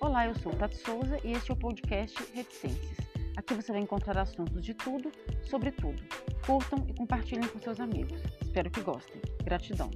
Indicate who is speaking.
Speaker 1: Olá, eu sou Tati Souza e este é o podcast Reticências. Aqui você vai encontrar assuntos de tudo, sobre tudo. Curtam e compartilhem com seus amigos. Espero que gostem. Gratidão.